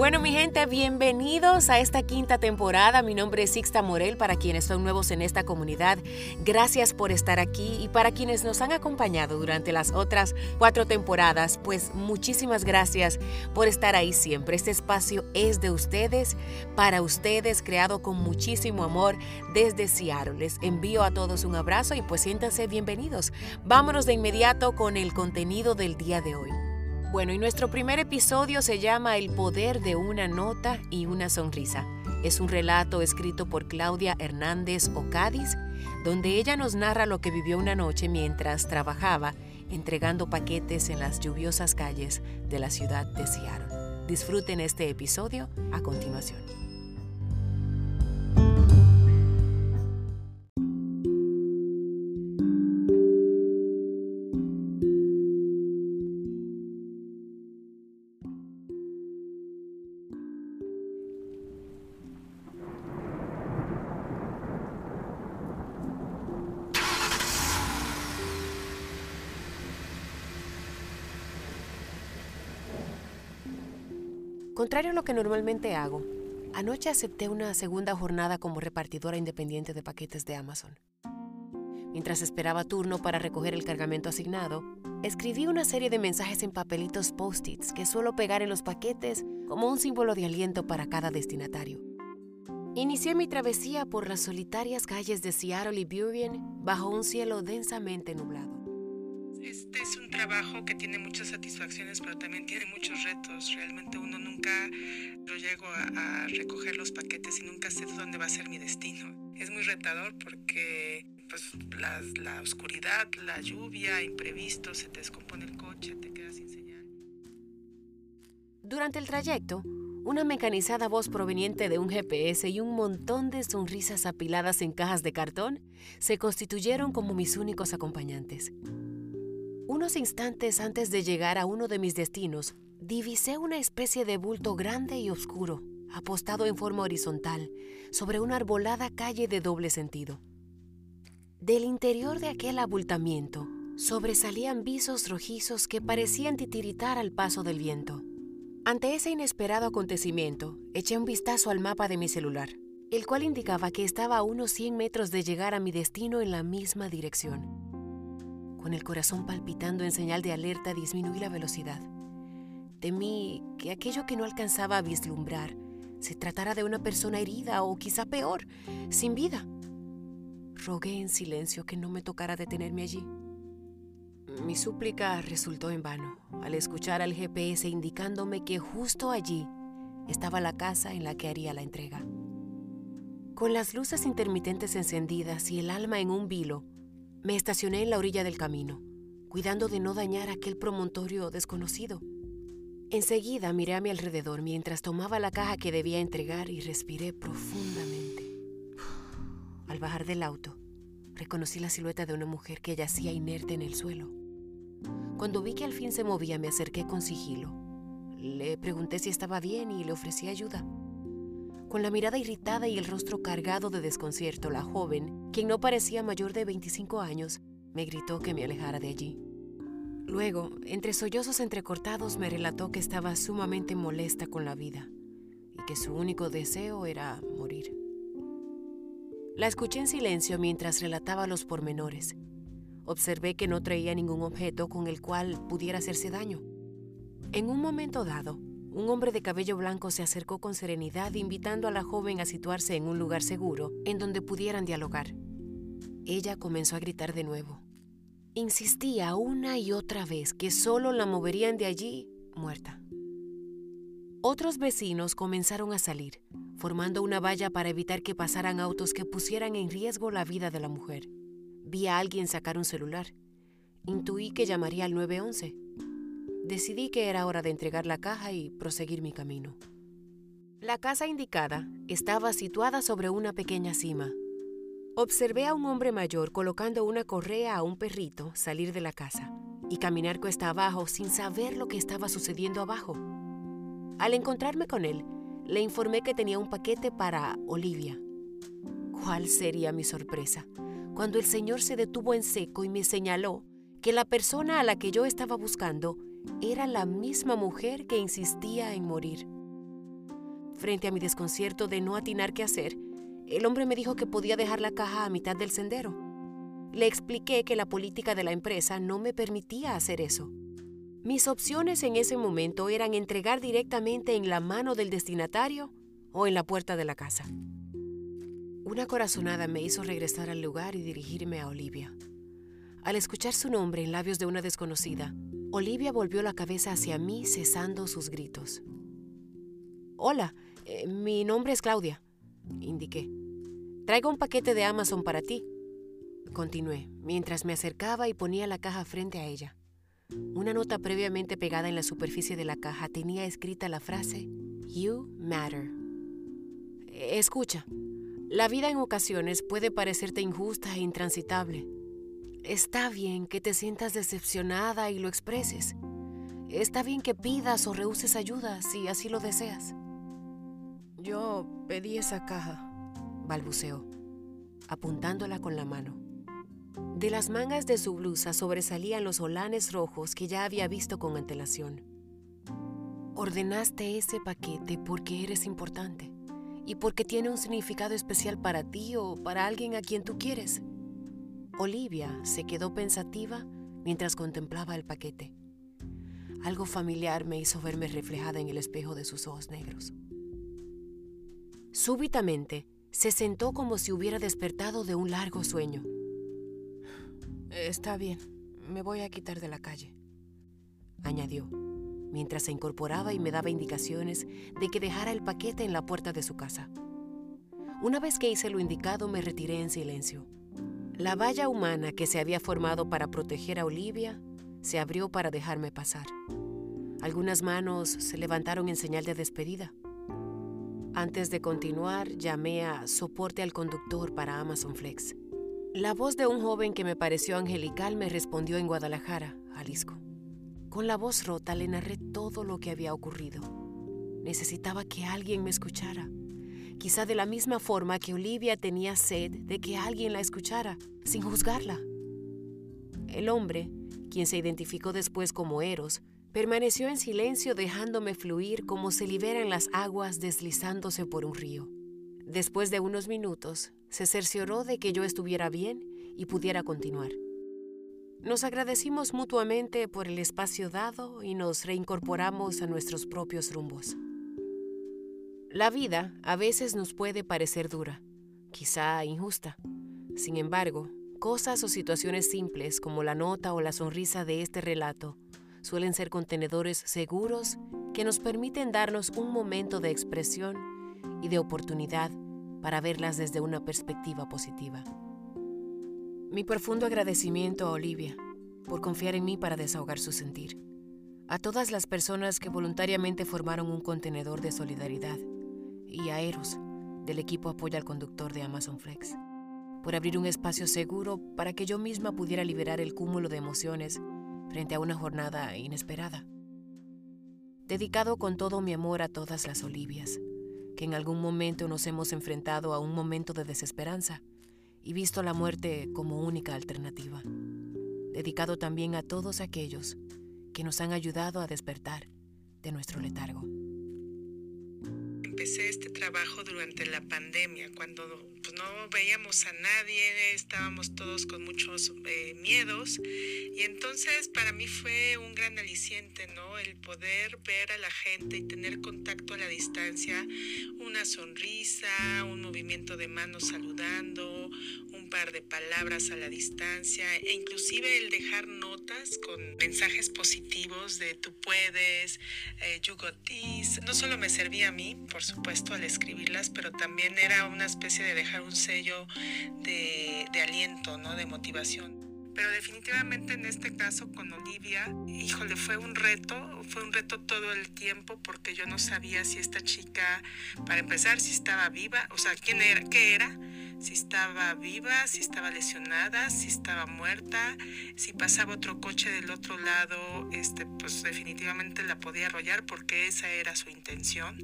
Bueno, mi gente, bienvenidos a esta quinta temporada. Mi nombre es Sixta Morel, para quienes son nuevos en esta comunidad. Gracias por estar aquí y para quienes nos han acompañado durante las otras cuatro temporadas, pues muchísimas gracias por estar ahí siempre. Este espacio es de ustedes, para ustedes, creado con muchísimo amor desde Seattle. Les envío a todos un abrazo y pues siéntanse bienvenidos. Vámonos de inmediato con el contenido del día de hoy. Bueno, y nuestro primer episodio se llama El poder de una nota y una sonrisa. Es un relato escrito por Claudia Hernández Ocadis, donde ella nos narra lo que vivió una noche mientras trabajaba entregando paquetes en las lluviosas calles de la ciudad de Seattle. Disfruten este episodio a continuación. Contrario a lo que normalmente hago, anoche acepté una segunda jornada como repartidora independiente de paquetes de Amazon. Mientras esperaba turno para recoger el cargamento asignado, escribí una serie de mensajes en papelitos post-its que suelo pegar en los paquetes como un símbolo de aliento para cada destinatario. Inicié mi travesía por las solitarias calles de Seattle y Burien bajo un cielo densamente nublado. Este es un trabajo que tiene muchas satisfacciones, pero también tiene muchos retos. Realmente uno nunca yo llego a, a, recoger los paquetes y nunca sé dónde va a ser mi destino. Es muy retador porque pues, la, la oscuridad, la lluvia, imprevisto, se te descompone el coche, te quedas sin señal. Durante el trayecto, una mecanizada voz proveniente de un GPS y un montón de sonrisas apiladas en cajas de cartón se constituyeron como mis únicos acompañantes. Unos instantes antes de llegar a uno de mis destinos, divisé una especie de bulto grande y oscuro, apostado en forma horizontal, sobre una arbolada calle de doble sentido. Del interior de aquel abultamiento sobresalían visos rojizos que parecían titiritar al paso del viento. Ante ese inesperado acontecimiento, eché un vistazo al mapa de mi celular, el cual indicaba que estaba a unos 100 metros de llegar a mi destino en la misma dirección. Con el corazón palpitando en señal de alerta, disminuí la velocidad. Temí que aquello que no alcanzaba a vislumbrar se tratara de una persona herida o quizá peor, sin vida. Rogué en silencio que no me tocara detenerme allí. Mi súplica resultó en vano al escuchar al GPS indicándome que justo allí estaba la casa en la que haría la entrega. Con las luces intermitentes encendidas y el alma en un vilo, me estacioné en la orilla del camino, cuidando de no dañar aquel promontorio desconocido. Enseguida miré a mi alrededor mientras tomaba la caja que debía entregar y respiré profundamente. Al bajar del auto, reconocí la silueta de una mujer que yacía inerte en el suelo. Cuando vi que al fin se movía, me acerqué con sigilo. Le pregunté si estaba bien y le ofrecí ayuda. Con la mirada irritada y el rostro cargado de desconcierto, la joven, quien no parecía mayor de 25 años, me gritó que me alejara de allí. Luego, entre sollozos entrecortados, me relató que estaba sumamente molesta con la vida y que su único deseo era morir. La escuché en silencio mientras relataba los pormenores. Observé que no traía ningún objeto con el cual pudiera hacerse daño. En un momento dado, un hombre de cabello blanco se acercó con serenidad invitando a la joven a situarse en un lugar seguro en donde pudieran dialogar. Ella comenzó a gritar de nuevo. Insistía una y otra vez que solo la moverían de allí muerta. Otros vecinos comenzaron a salir, formando una valla para evitar que pasaran autos que pusieran en riesgo la vida de la mujer. Vi a alguien sacar un celular. Intuí que llamaría al 911 decidí que era hora de entregar la caja y proseguir mi camino. La casa indicada estaba situada sobre una pequeña cima. Observé a un hombre mayor colocando una correa a un perrito salir de la casa y caminar cuesta abajo sin saber lo que estaba sucediendo abajo. Al encontrarme con él, le informé que tenía un paquete para Olivia. ¿Cuál sería mi sorpresa cuando el señor se detuvo en seco y me señaló que la persona a la que yo estaba buscando era la misma mujer que insistía en morir? Frente a mi desconcierto de no atinar qué hacer, el hombre me dijo que podía dejar la caja a mitad del sendero. Le expliqué que la política de la empresa no me permitía hacer eso. Mis opciones en ese momento eran entregar directamente en la mano del destinatario o en la puerta de la casa. Una corazonada me hizo regresar al lugar y dirigirme a Olivia. Al escuchar su nombre en labios de una desconocida, Olivia volvió la cabeza hacia mí cesando sus gritos. Hola, eh, mi nombre es Claudia, indiqué. Traigo un paquete de Amazon para ti. Continué, mientras me acercaba y ponía la caja frente a ella. Una nota previamente pegada en la superficie de la caja tenía escrita la frase You Matter. Escucha, la vida en ocasiones puede parecerte injusta e intransitable. Está bien que te sientas decepcionada y lo expreses. Está bien que pidas o rehuses ayuda si así lo deseas. Yo pedí esa caja, balbuceó, apuntándola con la mano. De las mangas de su blusa sobresalían los holanes rojos que ya había visto con antelación. Ordenaste ese paquete porque eres importante y porque tiene un significado especial para ti o para alguien a quien tú quieres. Olivia se quedó pensativa mientras contemplaba el paquete. Algo familiar me hizo verme reflejada en el espejo de sus ojos negros. Súbitamente, se sentó como si hubiera despertado de un largo sueño. Está bien, me voy a quitar de la calle, añadió, mientras se incorporaba y me daba indicaciones de que dejara el paquete en la puerta de su casa. Una vez que hice lo indicado, me retiré en silencio. La valla humana que se había formado para proteger a Olivia se abrió para dejarme pasar. Algunas manos se levantaron en señal de despedida. Antes de continuar, llamé a soporte al conductor para Amazon Flex. La voz de un joven que me pareció angelical me respondió en Guadalajara, Jalisco. Con la voz rota le narré todo lo que había ocurrido. Necesitaba que alguien me escuchara. Quizá de la misma forma que Olivia tenía sed de que alguien la escuchara, sin juzgarla. El hombre, quien se identificó después como Eros, Permaneció en silencio dejándome fluir como se liberan las aguas deslizándose por un río. Después de unos minutos, se cercioró de que yo estuviera bien y pudiera continuar. Nos agradecimos mutuamente por el espacio dado y nos reincorporamos a nuestros propios rumbos. La vida a veces nos puede parecer dura, quizá injusta. Sin embargo, cosas o situaciones simples como la nota o la sonrisa de este relato suelen ser contenedores seguros que nos permiten darnos un momento de expresión y de oportunidad para verlas desde una perspectiva positiva. Mi profundo agradecimiento a Olivia por confiar en mí para desahogar su sentir. A todas las personas que voluntariamente formaron un contenedor de solidaridad y a Eros, del equipo Apoya al Conductor de Amazon Flex, por abrir un espacio seguro para que yo misma pudiera liberar el cúmulo de emociones frente a una jornada inesperada. Dedicado con todo mi amor a todas las Olivias, que en algún momento nos hemos enfrentado a un momento de desesperanza y visto la muerte como única alternativa. Dedicado también a todos aquellos que nos han ayudado a despertar de nuestro letargo empecé este trabajo durante la pandemia, cuando pues, no veíamos a nadie, estábamos todos con muchos eh, miedos y entonces para mí fue un gran aliciente, ¿no? El poder ver a la gente y tener contacto a la distancia, una sonrisa, un movimiento de manos saludando, par de palabras a la distancia e inclusive el dejar notas con mensajes positivos de tú puedes, eh, you got this. No solo me servía a mí, por supuesto, al escribirlas, pero también era una especie de dejar un sello de, de aliento, ¿no? De motivación Pero definitivamente en este caso con Olivia, híjole, fue un reto, fue un reto todo el tiempo porque yo no sabía si esta chica, para empezar, si estaba viva, o sea, quién era, qué era si estaba viva, si estaba lesionada, si estaba muerta, si pasaba otro coche del otro lado, este, pues definitivamente la podía arrollar porque esa era su intención.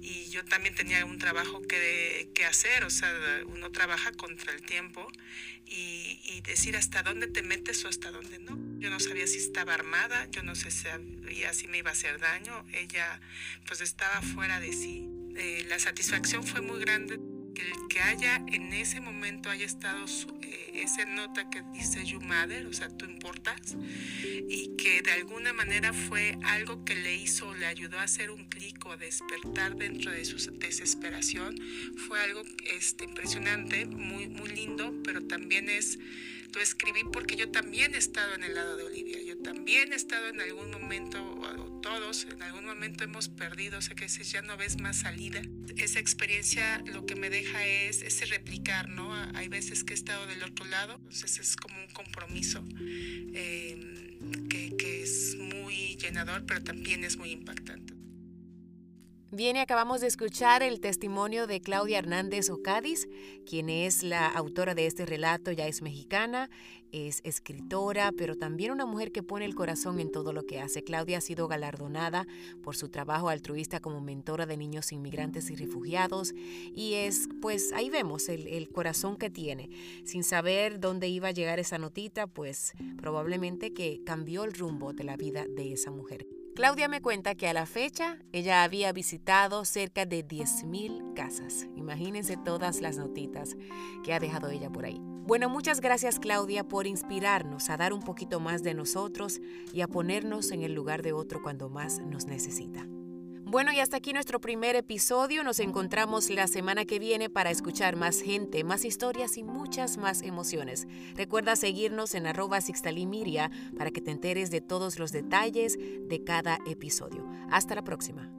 Y yo también tenía un trabajo que, que hacer, o sea, uno trabaja contra el tiempo y, y, decir hasta dónde te metes o hasta dónde no. Yo no sabía si estaba armada, yo no sé si me iba a hacer daño, ella pues estaba fuera de sí. Eh, la satisfacción fue muy grande que haya en ese momento haya estado eh, esa nota que dice you matter, o sea, tú importas, y que de alguna manera fue algo que le hizo, le ayudó a hacer un clic o a despertar dentro de su desesperación, fue algo este, impresionante, muy, muy lindo, pero también es, lo escribí porque yo también he estado en el lado de Olivia, yo también he estado en algún momento, todos en algún momento hemos perdido, o sea que ya no ves más salida. Esa experiencia lo que me deja es ese replicar, ¿no? Hay veces que he estado del otro lado, entonces es como un compromiso eh, que, que es muy llenador, pero también es muy impactante. Bien, y acabamos de escuchar el testimonio de Claudia Hernández Ocadis, quien es la autora de este relato, ya es mexicana, es escritora, pero también una mujer que pone el corazón en todo lo que hace. Claudia ha sido galardonada por su trabajo altruista como mentora de niños inmigrantes y refugiados y es, pues ahí vemos el, el corazón que tiene. Sin saber dónde iba a llegar esa notita, pues probablemente que cambió el rumbo de la vida de esa mujer. Claudia me cuenta que a la fecha ella había visitado cerca de 10.000 casas. Imagínense todas las notitas que ha dejado ella por ahí. Bueno, muchas gracias Claudia por inspirarnos a dar un poquito más de nosotros y a ponernos en el lugar de otro cuando más nos necesita. Bueno, y hasta aquí nuestro primer episodio. Nos encontramos la semana que viene para escuchar más gente, más historias y muchas más emociones. Recuerda seguirnos en arroba Sixtalimiria para que te enteres de todos los detalles de cada episodio. Hasta la próxima.